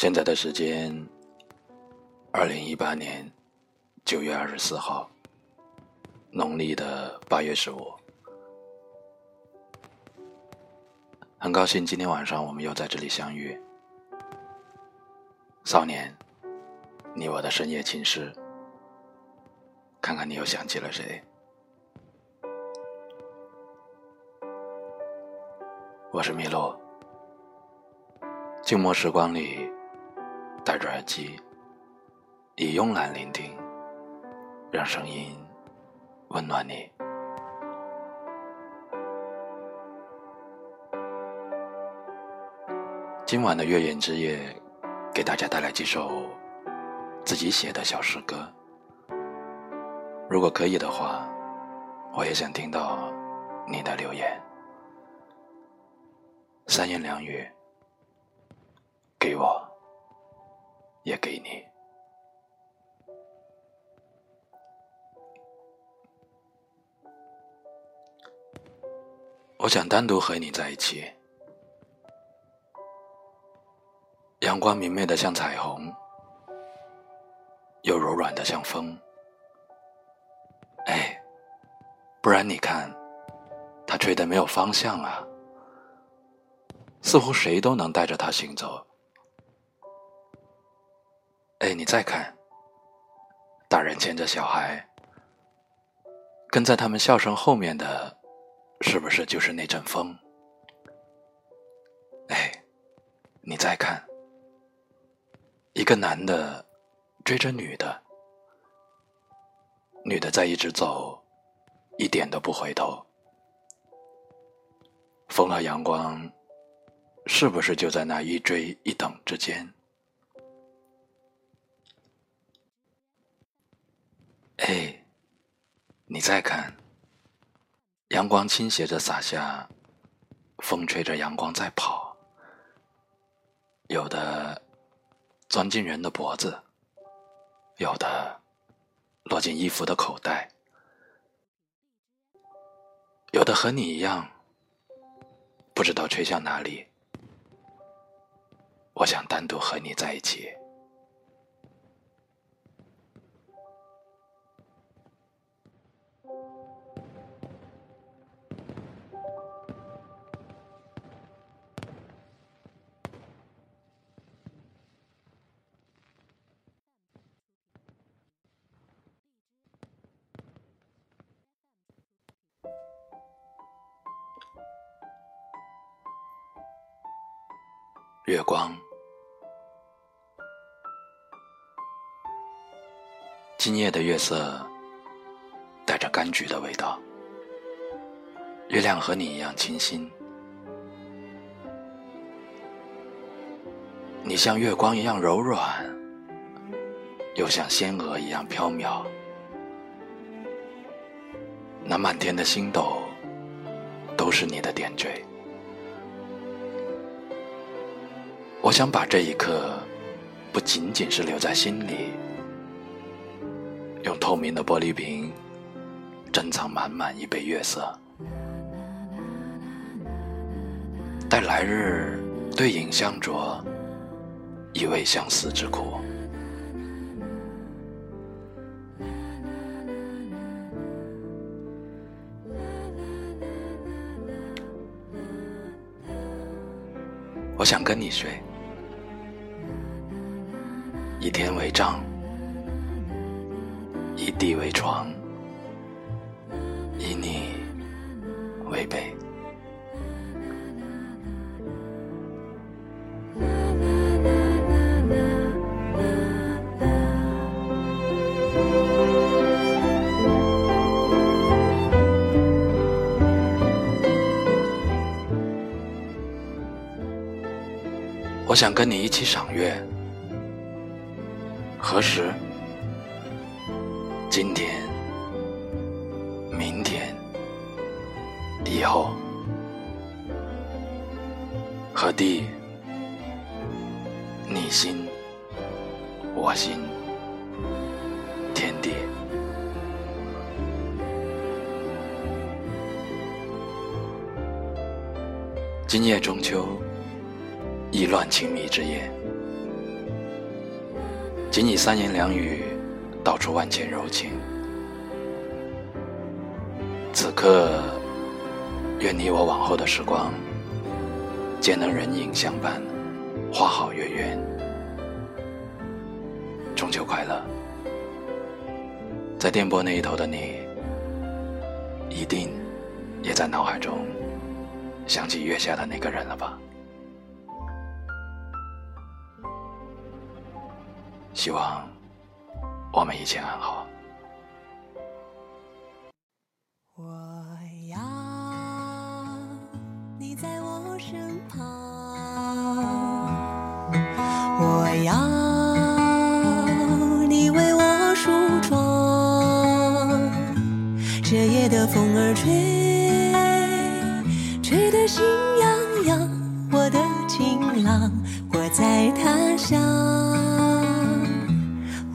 现在的时间，二零一八年九月二十四号，农历的八月十五。很高兴今天晚上我们又在这里相遇。少年，你我的深夜情诗，看看你又想起了谁？我是麋鹿，静默时光里。戴着耳机，以慵懒聆听，让声音温暖你。今晚的月圆之夜，给大家带来几首自己写的小诗歌。如果可以的话，我也想听到你的留言，三言两语，给我。也给你。我想单独和你在一起。阳光明媚的像彩虹，又柔软的像风。哎，不然你看，它吹的没有方向啊，似乎谁都能带着它行走。哎，你再看，大人牵着小孩，跟在他们笑声后面的，是不是就是那阵风？哎，你再看，一个男的追着女的，女的在一直走，一点都不回头。风和阳光，是不是就在那一追一等之间？嘿，你再看，阳光倾斜着洒下，风吹着阳光在跑，有的钻进人的脖子，有的落进衣服的口袋，有的和你一样，不知道吹向哪里。我想单独和你在一起。月光，今夜的月色带着柑橘的味道。月亮和你一样清新，你像月光一样柔软，又像仙娥一样飘渺。那满天的星斗，都是你的点缀。我想把这一刻，不仅仅是留在心里，用透明的玻璃瓶珍藏满满一杯月色，待来日对影相酌，以慰相思之苦。我想跟你睡。以天为帐，以地为床，以你为被。我想跟你一起赏月。何时？今天、明天、以后，何地，你心，我心，天地。今夜中秋，意乱情迷之夜。仅以三言两语道出万千柔情。此刻，愿你我往后的时光，皆能人影相伴，花好月圆。中秋快乐！在电波那一头的你，一定也在脑海中想起月下的那个人了吧？希望我们一切安好。我要你在我身旁，我要你为我梳妆。这夜的风儿吹，吹得心痒痒。我的情郎，我在他乡，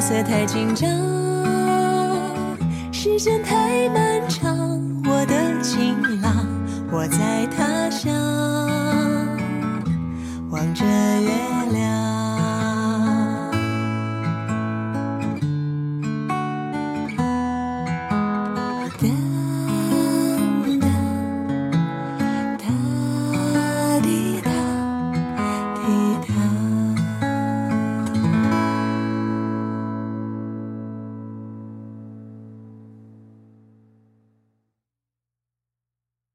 色太紧张，时间太漫长。